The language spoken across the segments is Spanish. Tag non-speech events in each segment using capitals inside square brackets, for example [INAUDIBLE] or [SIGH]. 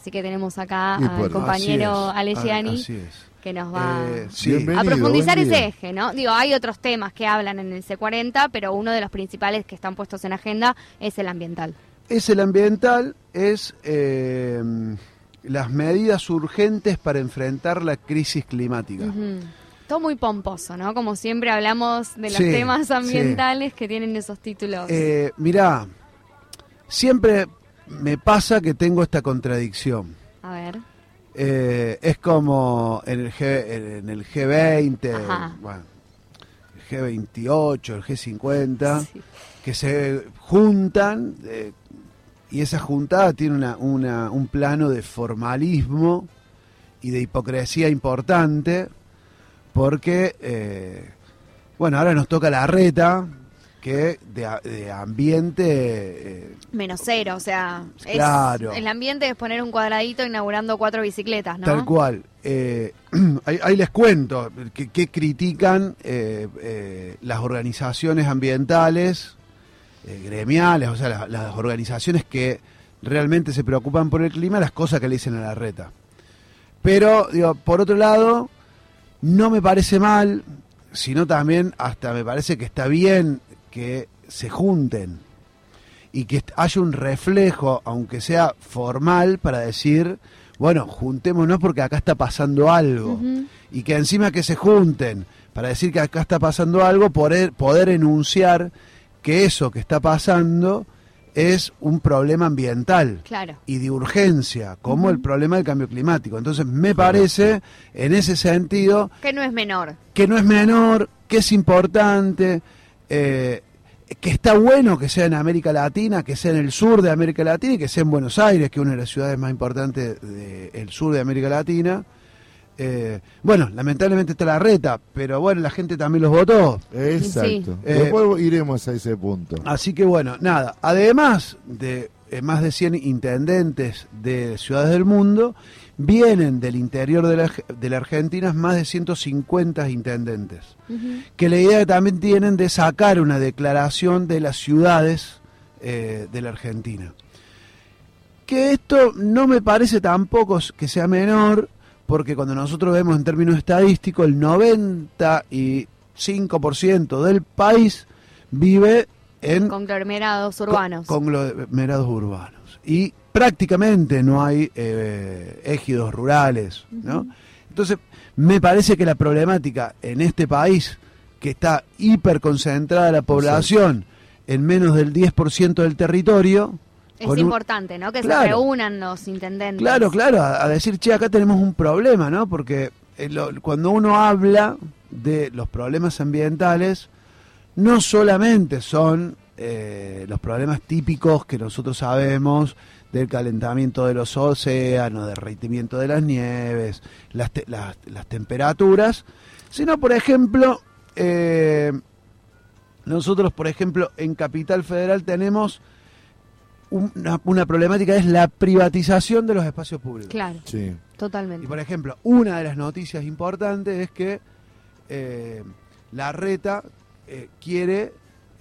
así que tenemos acá Y al por- compañero Alegiani así es. que nos va Eh, sí. A profundizar ese eje, ¿no? Digo, hay otros temas que hablan en el C40, pero uno de los principales que están puestos en agenda es el ambiental. Es el ambiental, es eh, las medidas urgentes para enfrentar la crisis climática. Todo muy pomposo, ¿no? Como siempre hablamos de los Sí, temas sí. ambientales que tienen esos títulos. Eh, mirá, siempre me pasa que tengo esta contradicción. a ver. Eh, es como en el, G, en el G20, Ajá. bueno, el G28, el G50, Sí. que se juntan eh, y esa juntada tiene una, una- un plano de formalismo y de hipocresía importante porque, eh, bueno, ahora nos toca la reta que de, ambiente... eh, Menos cero, o sea, es- Claro. el ambiente es poner un cuadradito inaugurando cuatro bicicletas, ¿no? Tal cual. Eh, [CLEARS THROAT] ahí, ahí les cuento que, que critican eh, eh, las organizaciones ambientales, gremiales, o sea, las, las organizaciones que realmente se preocupan por el clima, las cosas que le dicen a la reta. Pero, digo, por otro lado, no me parece mal, sino también hasta me parece que está bien que se junten y que haya un reflejo, aunque sea formal, para decir, bueno, juntémonos porque acá está pasando algo. Y que encima que se junten para decir que acá está pasando algo, poder, poder enunciar que eso que está pasando es un problema ambiental Claro. y de urgencia, como el problema del cambio climático. Entonces, me parece, en ese sentido, Que no es menor. que no es menor, que es importante, eh, que está bueno que sea en América Latina, que sea en el sur de América Latina y que sea en Buenos Aires, que es una de las ciudades más importantes del sur de América Latina. Eh, bueno, lamentablemente está la reta, pero bueno, la gente también los votó. Exacto. Sí. Eh, Después iremos a ese punto. Así que bueno, nada, además de eh, más de 100 intendentes de ciudades del mundo, vienen del interior de la, de la Argentina más de 150 intendentes, que la idea también tienen de sacar una declaración de las ciudades eh, de la Argentina. Que esto no me parece tampoco que sea menor, porque cuando nosotros vemos en términos estadísticos, el 95% del país vive en Conglomerados urbanos. con- conglomerados urbanos. Y prácticamente no hay eh, ejidos rurales, ¿no? Entonces, me parece que la problemática en este país, que está hiperconcentrada la población en menos del 10% del territorio, es un- importante, ¿no? Que se reúnan los intendentes. Claro, claro, a, a decir, che, acá tenemos un problema, ¿no? Porque eh, lo- cuando uno habla de los problemas ambientales, no solamente son eh, los problemas típicos que nosotros sabemos del calentamiento de los océanos, del derretimiento de las nieves, las, te- las, las temperaturas, sino, por ejemplo, eh, nosotros, por ejemplo, en Capital Federal tenemos una, una problemática, es la privatización de los espacios públicos. Claro, Sí. totalmente. Y por ejemplo, una de las noticias importantes es que eh, la reta eh, quiere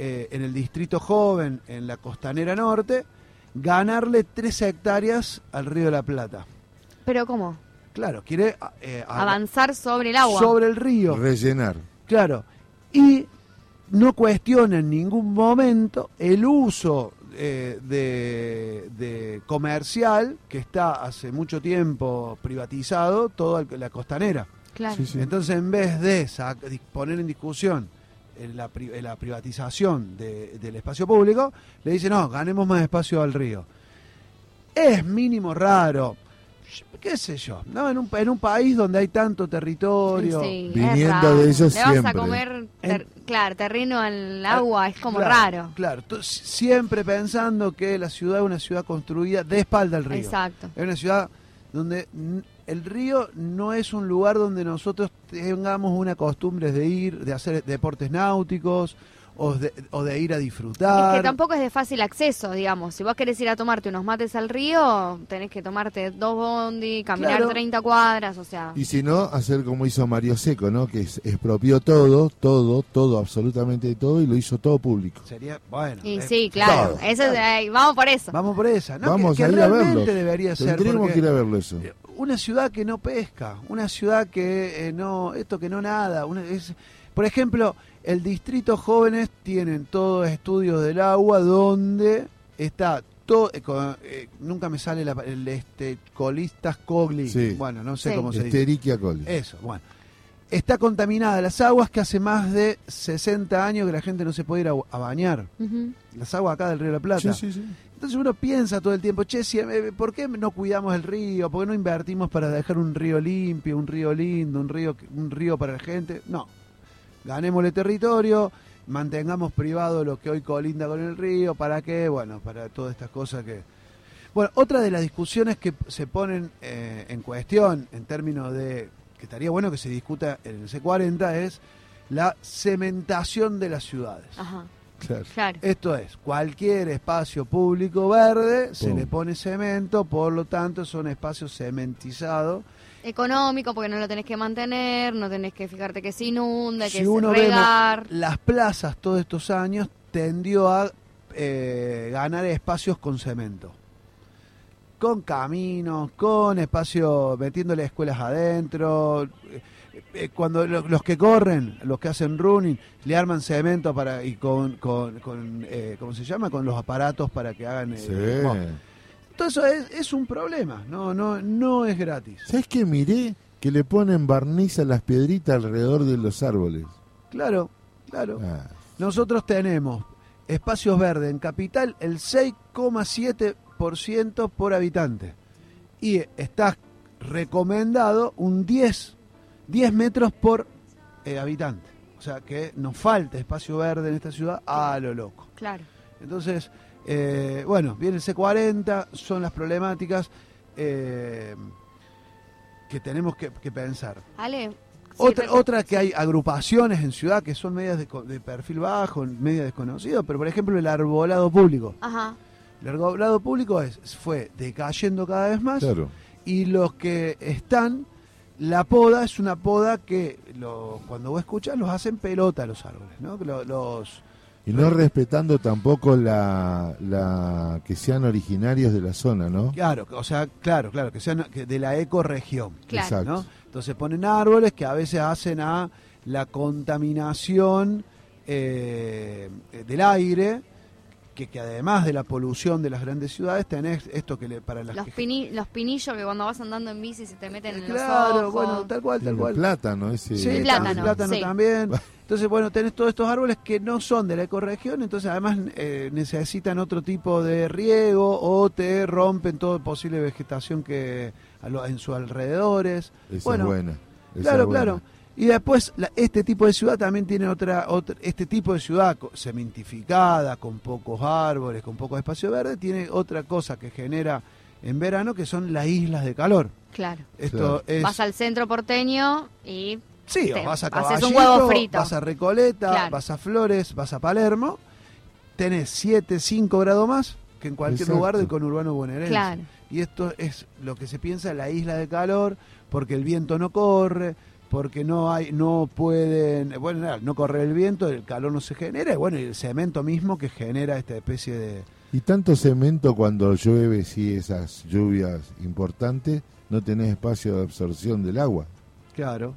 eh, en el distrito joven, en la costanera norte, ganarle tres hectáreas al río de la Plata. Pero ¿cómo? Claro, quiere eh, Avanzar sobre el agua. sobre el río. Rellenar. Claro. Y no cuestiona en ningún momento el uso eh, de, de comercial que está hace mucho tiempo privatizado toda la costanera. Claro. Sí, sí. Entonces, en vez de poner en discusión la, pri- la privatización de- del espacio público, le dicen, no, ganemos más espacio al río. Es mínimo raro, qué sé yo, ¿no? en, un, en un país donde hay tanto territorio. Sí, Viniendo de ellos Le vas a siempre. comer, En- claro, terreno al agua, es como Claro, raro. Claro, tú- siempre pensando que la ciudad es una ciudad construida de espalda al río. Exacto. Es una ciudad donde el río no es un lugar donde nosotros tengamos una costumbre de ir, de hacer deportes náuticos o de, o de ir a Es disfrutar. que tampoco es de fácil acceso, digamos. Si vos querés ir a tomarte unos mates al río, tenés que tomarte dos bondi, caminar Claro. 30 cuadras, o sea. Y si no, hacer como hizo Mario Seco, ¿no? Que es- expropió todo, todo, todo, absolutamente todo y lo hizo todo público. Sería, bueno. Y eh, sí, claro. todo. Eso es- eh, vamos por eso. Vamos por esa, ¿no? Vamos que, a ir a realmente verlo. debería ser. Tendríamos porque- que ir a verlo eso. Una ciudad que no pesca, una ciudad que eh, no, esto que no nada, una- es, por ejemplo, el distrito jóvenes tienen todos estudios del agua donde está todo, eh, eh, nunca me sale la, el este colistas cogli, Sí. bueno, no sé Sí. cómo se dice. Esteriquia coli. Eso, bueno. Está contaminada las aguas que hace más de 60 años que la gente no se puede ir a, a bañar. Ujú. Las aguas acá del Río de la Plata. Sí, sí, sí. Entonces uno piensa todo el tiempo, che, si, eh, ¿por qué no cuidamos el río? ¿Por qué no invertimos para dejar un río limpio, un río lindo, un río, un río para la gente? No. Ganémosle territorio, mantengamos privado lo que hoy colinda con el río, ¿para qué? Bueno, para todas estas cosas que... Bueno, otra de las discusiones que se ponen eh, en cuestión en términos de que estaría bueno que se discuta en el C40 es la cementación de las ciudades. Ajá, Claro. claro. Esto es, cualquier espacio público verde se le pone cemento, por lo tanto son espacios cementizados. Económico, porque no lo tenés que mantener, no tenés que fijarte que se inunda, que Si se uno regar. las plazas todos estos años tendió a eh, ganar espacios con cemento. Con caminos, con espacio, metiéndole escuelas adentro. Eh, cuando lo- los que corren, los que hacen running, le arman cemento para y con, con, con, eh, ¿cómo se llama? Con los aparatos para que hagan... eh, Sí. bueno, todo eso es, es un problema, no, no, no es gratis. ¿Sabes qué miré? Que le ponen barniz a las piedritas alrededor de los árboles. Claro, claro. Ah, Nosotros tenemos espacios verdes en capital el 6,7% por habitante. Y está recomendado un 10, 10 metros por eh, habitante. O sea que nos falta espacio verde en esta ciudad a lo loco. Claro. Entonces, eh, bueno, viene el C40, son las problemáticas eh, que tenemos que, que pensar. Ale. Otra, otra que hay agrupaciones en ciudad que son medias de, de perfil bajo, medias desconocidas, pero por ejemplo el arbolado público. Ajá. El arbolado público es, fue decayendo cada vez más claro. y los que están, la poda es una poda que lo- cuando vos escuchas los hacen pelota los árboles, ¿no? Que lo- los, Y no respetando tampoco la, la que sean originarios de la zona, ¿no? claro, o sea, claro, claro, que sean que de la ecorregión. Claro. Exacto. ¿no? Entonces ponen árboles que a veces hacen a la contaminación eh, del aire, que, que además de la polución de las grandes ciudades tenés esto que le, para las Los, que- pini- los pinillos que cuando vas andando en bici se te meten en los claro, ojos. bueno, tal cual, tal El cual. plátano, ese. Sí, El plátano, plátano, sí. también. [LAUGHS] Entonces, bueno, tenés todos estos árboles que no son de la ecorregión, entonces además eh, necesitan otro tipo de riego o te rompen toda posible vegetación que a lo- en sus alrededores. Esa Bueno, es buena. esa Claro, es buena. claro. Y después la- este tipo de ciudad también tiene otra, otra este tipo de ciudad cementificada, con pocos árboles, con poco espacio verde, tiene otra cosa que genera en verano que son las islas de calor. Claro. Esto Claro. es Vas al centro porteño y sí, te- o vas a haces Caballito, un huevo frito. vas a Recoleta, Claro. vas a Flores, vas a Palermo, tenés 7, 5 grados más que en cualquier Exacto. lugar del conurbano bonaerense. Claro. Y esto es lo que se piensa la isla de calor, porque el viento no corre, porque no hay, no pueden, bueno, nada, no corre el viento, el calor no se genera, y bueno, y el cemento mismo que genera esta especie de... Y tanto cemento cuando llueve, sí, esas lluvias importantes, no tenés espacio de absorción del agua. Claro,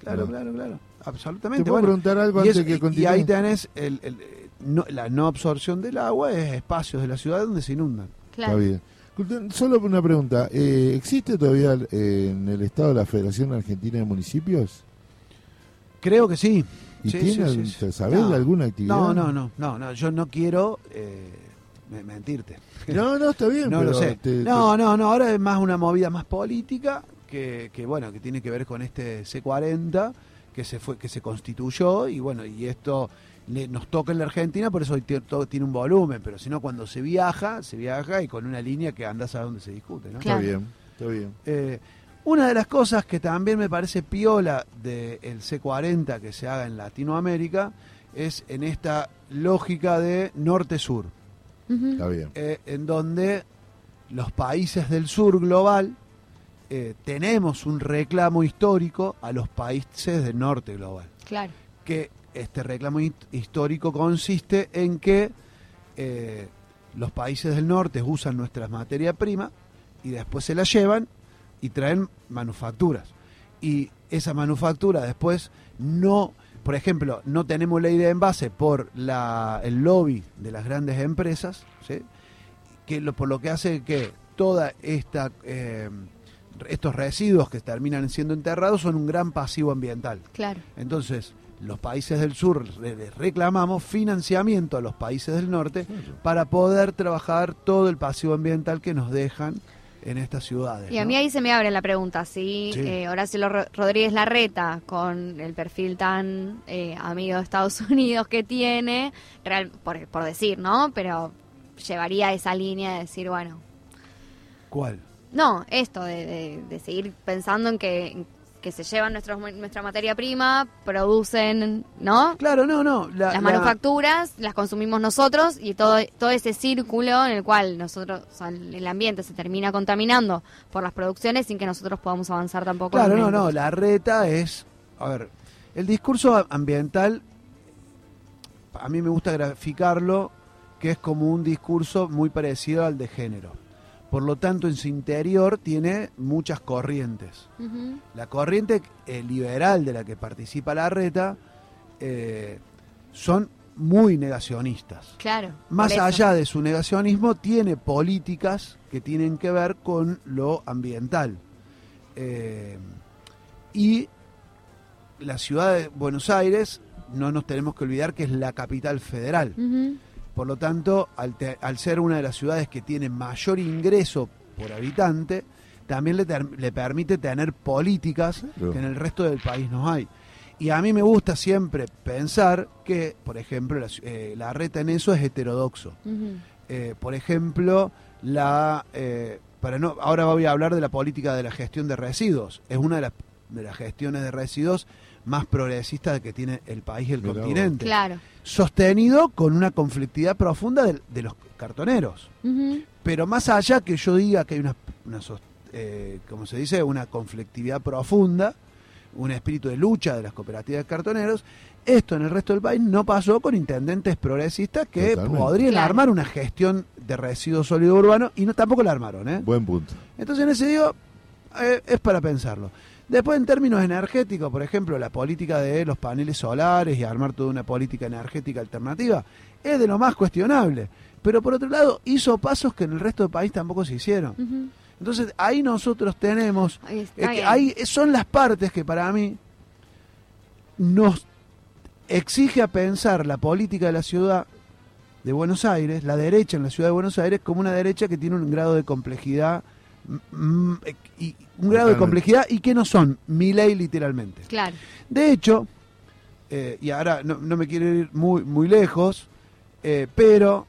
claro, No. claro, claro, ¿Te absolutamente. puedo Bueno, preguntar algo y, antes eso- que y continúe? ahí tenés el- el- no- la no absorción del agua, es espacios de la ciudad donde se inundan. Claro. Está bien. Solo una pregunta. eh, ¿Existe todavía eh, en el Estado la Federación Argentina de Municipios? Creo que sí. ¿Y Sí, tiene, sí, sí, sabés No. alguna actividad? No, no, no, no, no, yo no quiero eh, me- mentirte. [LAUGHS] No, no, está bien. No pero lo sé. te- no, no, no, ahora es más una movida más política que, que bueno, que tiene que ver con este C40 que se fue que se constituyó y bueno, y esto le- nos toca en la Argentina, por eso todo tiene un volumen, pero si no cuando se viaja, se viaja y con una línea que andás a donde se discute, ¿no? Está bien, está bien. Eh, una de las cosas que también me parece piola del C40 que se haga en Latinoamérica es en esta lógica de norte-sur. Está bien. eh, en donde los países del sur global eh, tenemos un reclamo histórico a los países del norte global. Claro. Que este reclamo hist- histórico consiste en que eh, los países del norte usan nuestras materias primas y después se las llevan y traen manufacturas. Y esa manufactura después no, por ejemplo, no tenemos ley de envase por la, el lobby de las grandes empresas, ¿sí? que lo, por lo que hace que toda esta eh, estos residuos que terminan siendo enterrados son un gran pasivo ambiental. Claro. Entonces, los países del sur le- les reclamamos financiamiento a los países del norte para poder trabajar todo el pasivo ambiental que nos dejan en estas ciudades. Y a ¿no? mí ahí se me abre la pregunta, si Sí. eh, Horacio Lo- Rodríguez Larreta, con el perfil tan eh, amigo de Estados [LAUGHS] Unidos que tiene, real, por, por decir, ¿no? Pero llevaría esa línea de decir, bueno, ¿Cuál? no, esto de, de- de seguir pensando en que, que se llevan nuestros, nuestra materia prima, producen, ¿no? Claro, no, no. la- las la- manufacturas las consumimos nosotros y todo todo ese círculo en el cual nosotros o sea, el ambiente se termina contaminando por las producciones sin que nosotros podamos avanzar tampoco Claro, no, no. La reta es. A ver, el discurso ambiental, a mí me gusta graficarlo, que es como un discurso muy parecido al de género. Por lo tanto, en su interior tiene muchas corrientes. La corriente eh, liberal de la que participa la reta eh, son muy negacionistas. claro Más allá de su negacionismo, tiene políticas que tienen que ver con lo ambiental. Eh, y la ciudad de Buenos Aires, no nos tenemos que olvidar que es la capital federal. Por lo tanto, al, te- al ser una de las ciudades que tiene mayor ingreso por habitante, también le, ter- le permite tener políticas que en el resto del país no hay. Y a mí me gusta siempre pensar que, por ejemplo, la, eh, la reta en eso es heterodoxo. Eh, por ejemplo, la eh, para no ahora voy a hablar de la política de la gestión de residuos. Es una de las, de las gestiones de residuos más progresistas que tiene el país y el Mirá continente claro sostenido con una conflictividad profunda de, de los cartoneros. Pero más allá que yo diga que hay una, una eh, como se dice, una conflictividad profunda, un espíritu de lucha de las cooperativas de cartoneros, esto en el resto del país no pasó con intendentes progresistas que Totalmente. podrían Claro. armar una gestión de residuos sólidos urbanos y no tampoco la armaron. ¿eh? Buen punto. Entonces en ese digo, eh, es para pensarlo. Después en términos energéticos, por ejemplo, la política de los paneles solares y armar toda una política energética alternativa es de lo más cuestionable. Pero por otro lado, hizo pasos que en el resto del país tampoco se hicieron. Entonces ahí nosotros tenemos, Ahí que bien. ahí son las partes que para mí nos exige a pensar la política de la ciudad de Buenos Aires, la derecha en la ciudad de Buenos Aires, como una derecha que tiene un grado de complejidad eh, y un grado de complejidad y que no son mi ley literalmente. claro. De hecho, eh, y ahora no, no me quiero ir muy, muy lejos, eh, pero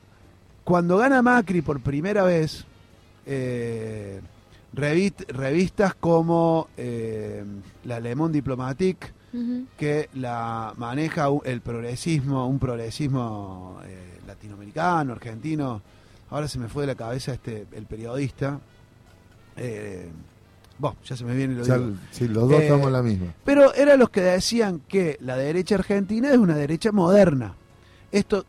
cuando gana Macri por primera vez, eh, revist- revistas como eh, la Le Monde Diplomatique, que la maneja el progresismo, un progresismo eh, latinoamericano, argentino, ahora se me fue de la cabeza este el periodista, eh, bueno, ya se me viene lo digo. sí, los dos Eh, en la misma. Pero eran los que decían que la derecha argentina es una derecha moderna. Esto,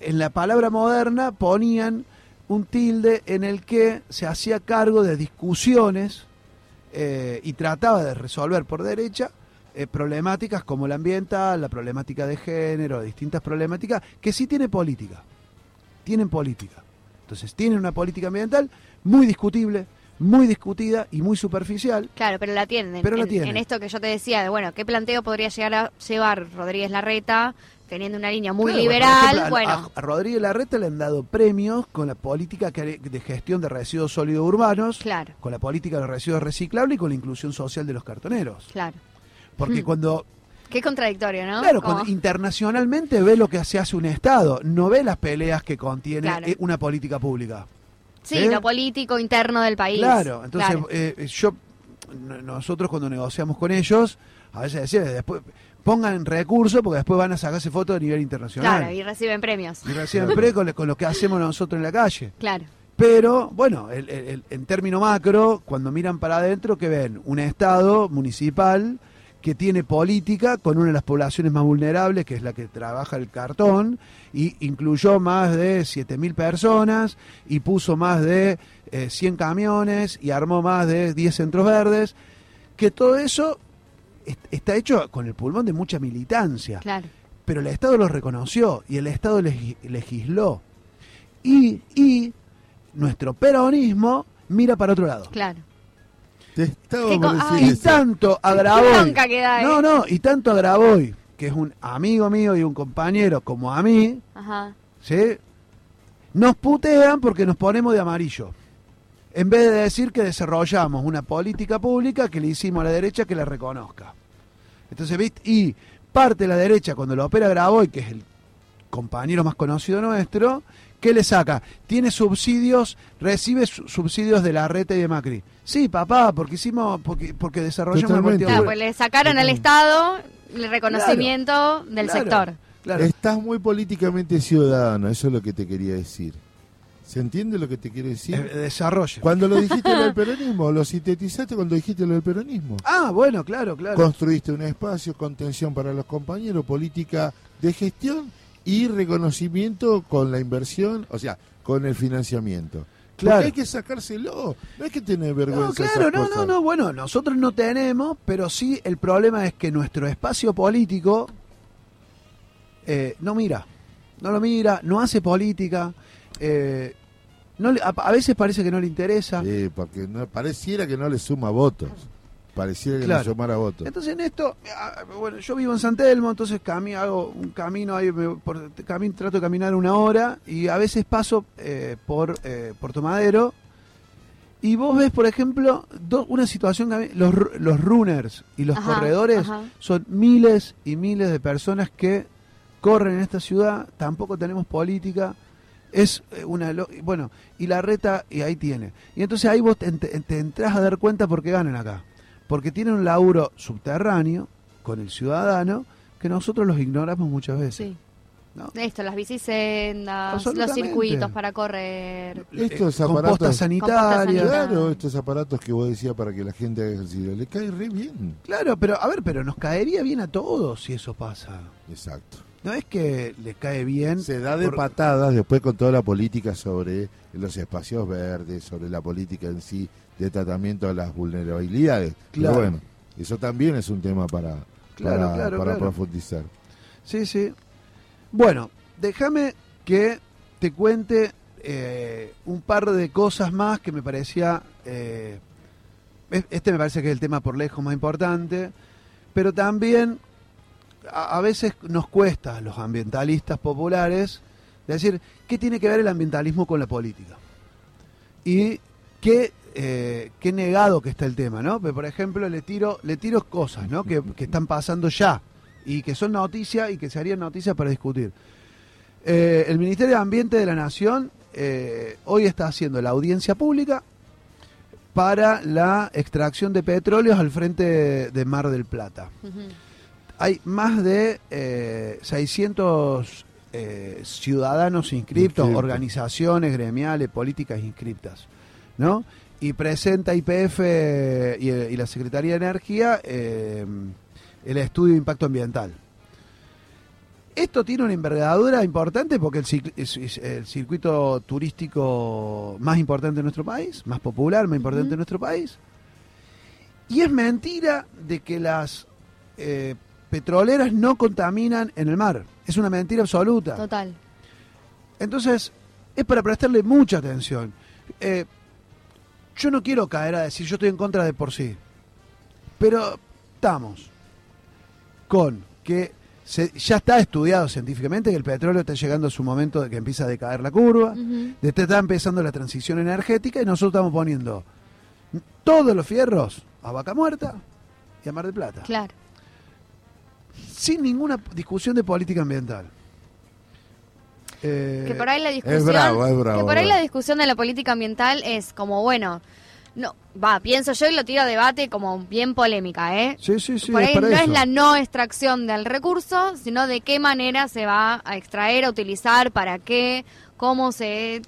en la palabra moderna ponían un tilde en el que se hacía cargo de discusiones eh, y trataba de resolver por derecha eh, problemáticas como la ambiental, la problemática de género, distintas problemáticas, que sí tiene política. Tienen política. Entonces, tienen una política ambiental muy discutible, muy discutida y muy superficial. Claro, pero la tienen. Pero la en, tienen. en esto que yo te decía, de bueno, ¿qué planteo podría llegar a llevar Rodríguez Larreta teniendo una línea muy Claro, liberal? ejemplo, bueno, a, a Rodríguez Larreta le han dado premios con la política de gestión de residuos sólidos urbanos, claro, con la política de residuos reciclables y con la inclusión social de los cartoneros. claro. Porque Hmm. cuando, Qué contradictorio, ¿no? claro, cuando internacionalmente ve lo que se hace un Estado, no ve las peleas que contiene Claro. eh, una política pública. Sí, ¿eh? lo político interno del país. Claro, entonces Claro. eh, yo, nosotros cuando negociamos con ellos, a veces decían, después, pongan recursos porque después van a sacarse fotos a nivel internacional. Claro, y reciben premios. Y reciben pre con, con lo que hacemos nosotros en la calle. Claro. Pero, bueno, el- el- el- en término macro, cuando miran para adentro, que ven? Un Estado municipal que tiene política con una de las poblaciones más vulnerables, que es la que trabaja el cartón, y incluyó más de 7.000 personas, y puso más de eh, 100 camiones, y armó más de 10 centros verdes, que todo eso est- está hecho con el pulmón de mucha militancia Claro. pero el Estado lo reconoció y el Estado legi- legisló. Y, y nuestro peronismo mira para otro lado. Claro. Te estaba por decir Y eso. tanto a Graboy. ¿eh? No, no, y tanto a Graboy, que es un amigo mío y un compañero como a mí, Ajá. ¿sí? Nos putean porque nos ponemos de amarillo. En vez de decir que desarrollamos una política pública que le hicimos a la derecha que la reconozca. Entonces, ¿viste? Y parte de la derecha, cuando lo opera Graboy, que es el compañero más conocido nuestro, ¿qué le saca? Tiene subsidios, recibe su- subsidios de la reta y de Macri. Sí, papá, porque hicimos, porque, porque desarrollamos Claro, pues le sacaron al Estado el reconocimiento del claro, sector. Claro. Estás muy políticamente ciudadano, eso es lo que te quería decir. ¿Se entiende lo que te quiero decir? Eh, desarrollo. Cuando lo dijiste lo del [LAUGHS] peronismo, lo sintetizaste cuando dijiste lo del peronismo. Ah, bueno, claro, claro. Construiste un espacio, contención para los compañeros, política de gestión y reconocimiento con la inversión, o sea, con el financiamiento. Claro. Porque hay que sacárselo, no hay que tener vergüenza. No, claro, no, no, no. Bueno, nosotros no tenemos, pero sí el problema es que nuestro espacio político eh, no mira, no lo mira, no hace política. eh, no le- a, a veces parece que no le interesa. Sí, porque no, pareciera que no le suma votos. Pareciera que Claro. le sumara votos. Entonces en esto, ah, bueno, yo vivo en San Telmo, entonces cami, hago un camino ahí, me- por, cami- trato de caminar una hora y a veces paso eh, por eh, Puerto Madero y vos ves, por ejemplo, do- una situación que a mí- los, los runners y los Ajá, corredores ajá. son miles y miles de personas que corren en esta ciudad, tampoco tenemos política, es eh, una... Bueno, y la reta, y ahí tiene. Y entonces ahí vos te, te- te entras a dar cuenta por qué ganan acá. Porque tienen un laburo subterráneo con el ciudadano que nosotros los ignoramos muchas veces. Sí. ¿no? Esto, las bicisendas, los circuitos para correr. Estos Eh, composta aparatos- sanitaria. sanitaria. Claro, estos aparatos que vos decías para que la gente haga ejercicio, le cae re bien. Claro, pero a ver, pero nos caería bien a todos si eso pasa. Exacto. No es que le cae bien. Se da de por- patadas después con toda la política sobre los espacios verdes, sobre la política en sí de tratamiento de las vulnerabilidades. Claro. Pero bueno, eso también es un tema para, Claro, para, claro, para claro. profundizar. Sí, sí. Bueno, déjame que te cuente eh, un par de cosas más que me parecía... eh, es- este me parece que es el tema por lejos más importante, pero también a, veces nos cuesta a los ambientalistas populares decir qué tiene que ver el ambientalismo con la política. Y qué, eh, qué negado que está el tema, ¿no? Pero, por ejemplo, le tiro, le tiro cosas, ¿no? Que, que están pasando ya y que son noticias y que se harían noticias para discutir. Eh, el Ministerio de Ambiente de la Nación eh, hoy está haciendo la audiencia pública para la extracción de petróleos al frente de, Mar del Plata. Hay más de eh, 600 eh, ciudadanos inscriptos, organizaciones gremiales, políticas inscriptas, ¿no? Y presenta IPF y, y la Secretaría de Energía eh, el estudio de impacto ambiental. Esto tiene una envergadura importante porque el, el circuito turístico más importante de nuestro país, más popular, más importante Ujú. de nuestro país. Y es mentira de que las eh, petroleras no contaminan en el mar. Es una mentira absoluta. Total. Entonces, es para prestarle mucha atención. Eh, yo no quiero caer a decir yo estoy en contra de por sí. Pero estamos con que se- ya está estudiado científicamente que el petróleo está llegando a su momento de que empieza a decaer la curva, de que está empezando la transición energética y nosotros estamos poniendo todos los fierros a Vaca Muerta y a Mar del Plata Claro. Sin ninguna discusión de política ambiental. Eh, Que por ahí la discusión, bravo, es bravo, que por ahí es la discusión de la política ambiental es como bueno, no, va, pienso yo y lo tiro a debate como bien polémica, ¿eh? Sí, sí, sí. Por es ahí no eso. es la no extracción del recurso, sino de qué manera se va a extraer, a utilizar, para qué, cómo se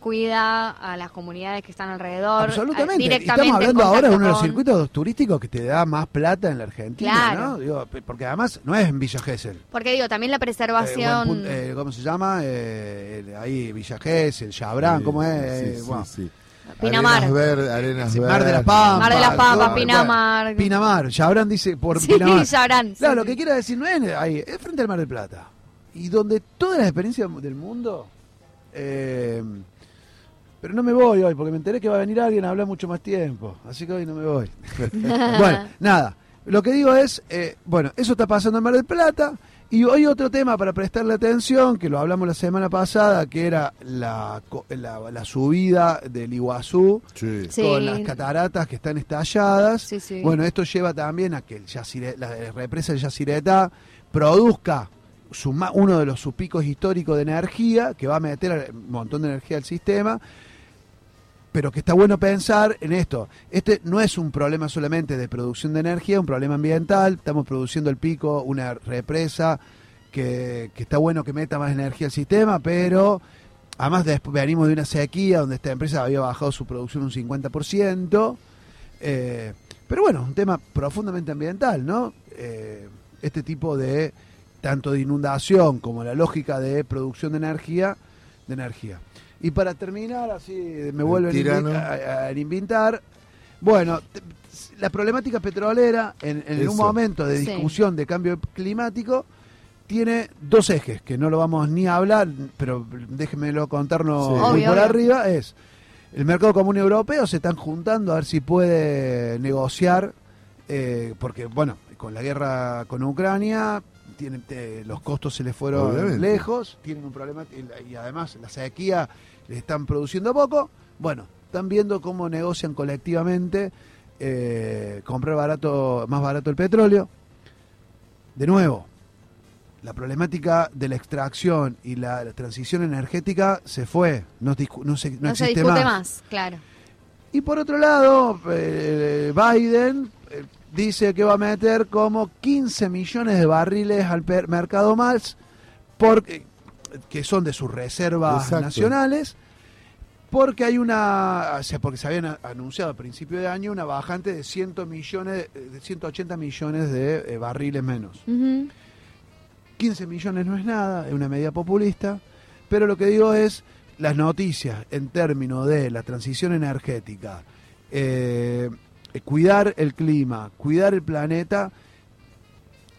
cuida a las comunidades que están alrededor. Absolutamente. directamente estamos hablando ahora de uno de los circuitos turísticos que te da más plata en la Argentina, Claro. ¿no? Digo, porque además no es en Villa Gesell. Porque digo, también la Eh, preservación... Eh, ¿Cómo se llama? Eh, el- ahí, Villa Gesell, Chabrán, Sí, ¿cómo es? sí, Eh, sí, bueno. sí. Pinamar. Arenas Verde, Arenas Verde. Mar de las Pampas. Mar de las Pampas, bueno, Pinamar. Pinamar, Chabrán dice por Sí, Pinamar. [LAUGHS] Chabrán, sí, Claro, lo que quiero decir no es ahí, es frente al Mar del Plata. Y donde todas las experiencias del mundo. eh, pero no me voy hoy, porque me enteré que va a venir alguien a hablar mucho más tiempo. Así que hoy no me voy. [LAUGHS] bueno, nada. Lo que digo es, eh, bueno, eso está pasando en Mar del Plata. Y hoy otro tema para prestarle atención, que lo hablamos la semana pasada, que era la, co- la, la subida del Iguazú Sí. Sí. con las cataratas que están estalladas. Sí, sí. Bueno, esto lleva también a que el Yacire- la represa del Yacyretá produzca su ma- uno de los sus picos históricos de energía, que va a meter un montón de energía al sistema, pero que está bueno pensar en esto. Este no es un problema solamente de producción de energía, un problema ambiental. Estamos produciendo el pico, una represa que, que está bueno que meta más energía al sistema, pero además después venimos de una sequía donde esta empresa había bajado su producción un 50%. Eh, pero bueno, un tema profundamente ambiental, ¿no? Eh, este tipo de tanto de inundación como la lógica de producción de energía, de energía. Y para terminar, así me vuelven tirano. a, a- a inventar. Bueno, la problemática petrolera en, en un momento de Sí. discusión de cambio climático tiene dos ejes que no lo vamos ni a hablar, pero déjenmelo contarnos Sí. muy Obvio, por obvio. arriba. Es el mercado común europeo se están juntando a ver si puede negociar, eh, porque bueno, con la guerra con Ucrania tienen, los costos se les fueron Obviamente. lejos, tienen un problema y, además la sequía les están produciendo poco. Bueno, están viendo cómo negocian colectivamente eh, comprar barato, más barato el petróleo. De nuevo, la problemática de la extracción y la, la transición energética se fue, no, se, no no se existe discute más. más, claro. Y por otro lado, eh, Biden dice que va a meter como 15 millones de barriles al mercado más, porque, que son de sus reservas Exacto. nacionales, porque hay una, o sea, porque se habían anunciado a principio de año una bajante de 100 millones, de 180 millones de eh, barriles menos. Ujú. 15 millones no es nada, es una medida populista, pero lo que digo es las noticias en términos de la transición energética, eh, cuidar el clima, cuidar el planeta,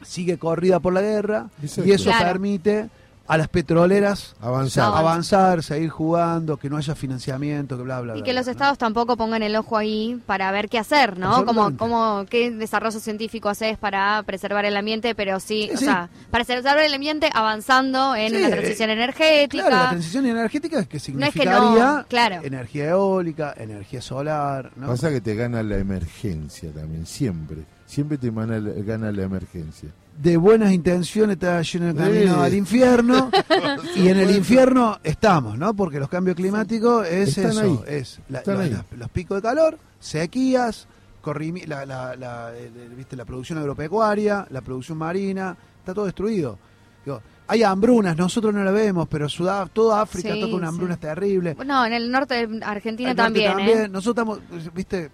sigue corrida por la guerra Exacto. y eso Claro. permite a las petroleras avanzar. avanzar, seguir jugando, que no haya financiamiento, que bla, bla. Y que los estados tampoco pongan el ojo ahí para ver qué hacer, ¿no? Como, como qué desarrollo científico haces para preservar el ambiente, pero sí, o sea, para preservar el ambiente avanzando en la eh, transición energética. Claro, la transición energética es que significaría que no, claro. energía eólica, energía solar. Pasa que te gana la emergencia también, siempre. Siempre te gana la emergencia de buenas intenciones está lleno el camino Sí. al infierno [LAUGHS] y en el infierno estamos, ¿no? Porque los cambios climáticos es Están eso, ahí. es la- los, ahí. las- los picos de calor, sequías, corrimi- la, la, la- el- ¿viste? la producción agropecuaria, la producción marina, está todo destruido. Digo, hay hambrunas, nosotros no la vemos, pero Sudá, toda África Sí, toca una sí. hambruna terrible. No, en el norte de Argentina El norte también, ¿eh? Nosotros estamos, viste,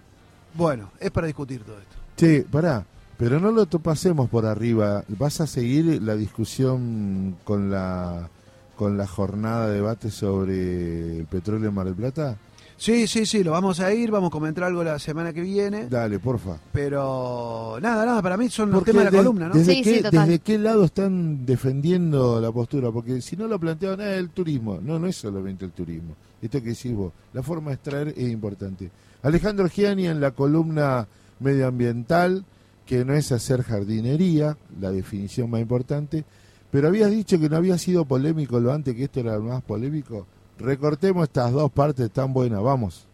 bueno, es para discutir todo esto. Che, pará, pero no lo pasemos por arriba. ¿Vas a seguir la discusión con la con la jornada de debate sobre el petróleo en Mar del Plata? Sí, sí, sí, lo vamos a ir, vamos a comentar algo la semana que viene. Dale, porfa. Pero nada, nada, para mí son los Porque temas de la columna, ¿no? Desde, Sí, qué, sí, total. ¿Desde qué lado están defendiendo la postura? Porque si no lo planteaban, es el turismo. No, no es solamente el turismo. Esto que decís vos, la forma de extraer es importante. Alejandro Giani en la columna medioambiental, que no es hacer jardinería, la definición más importante, pero habías dicho que no había sido polémico lo antes, que esto era lo más polémico. Recortemos estas dos partes tan buenas, vamos.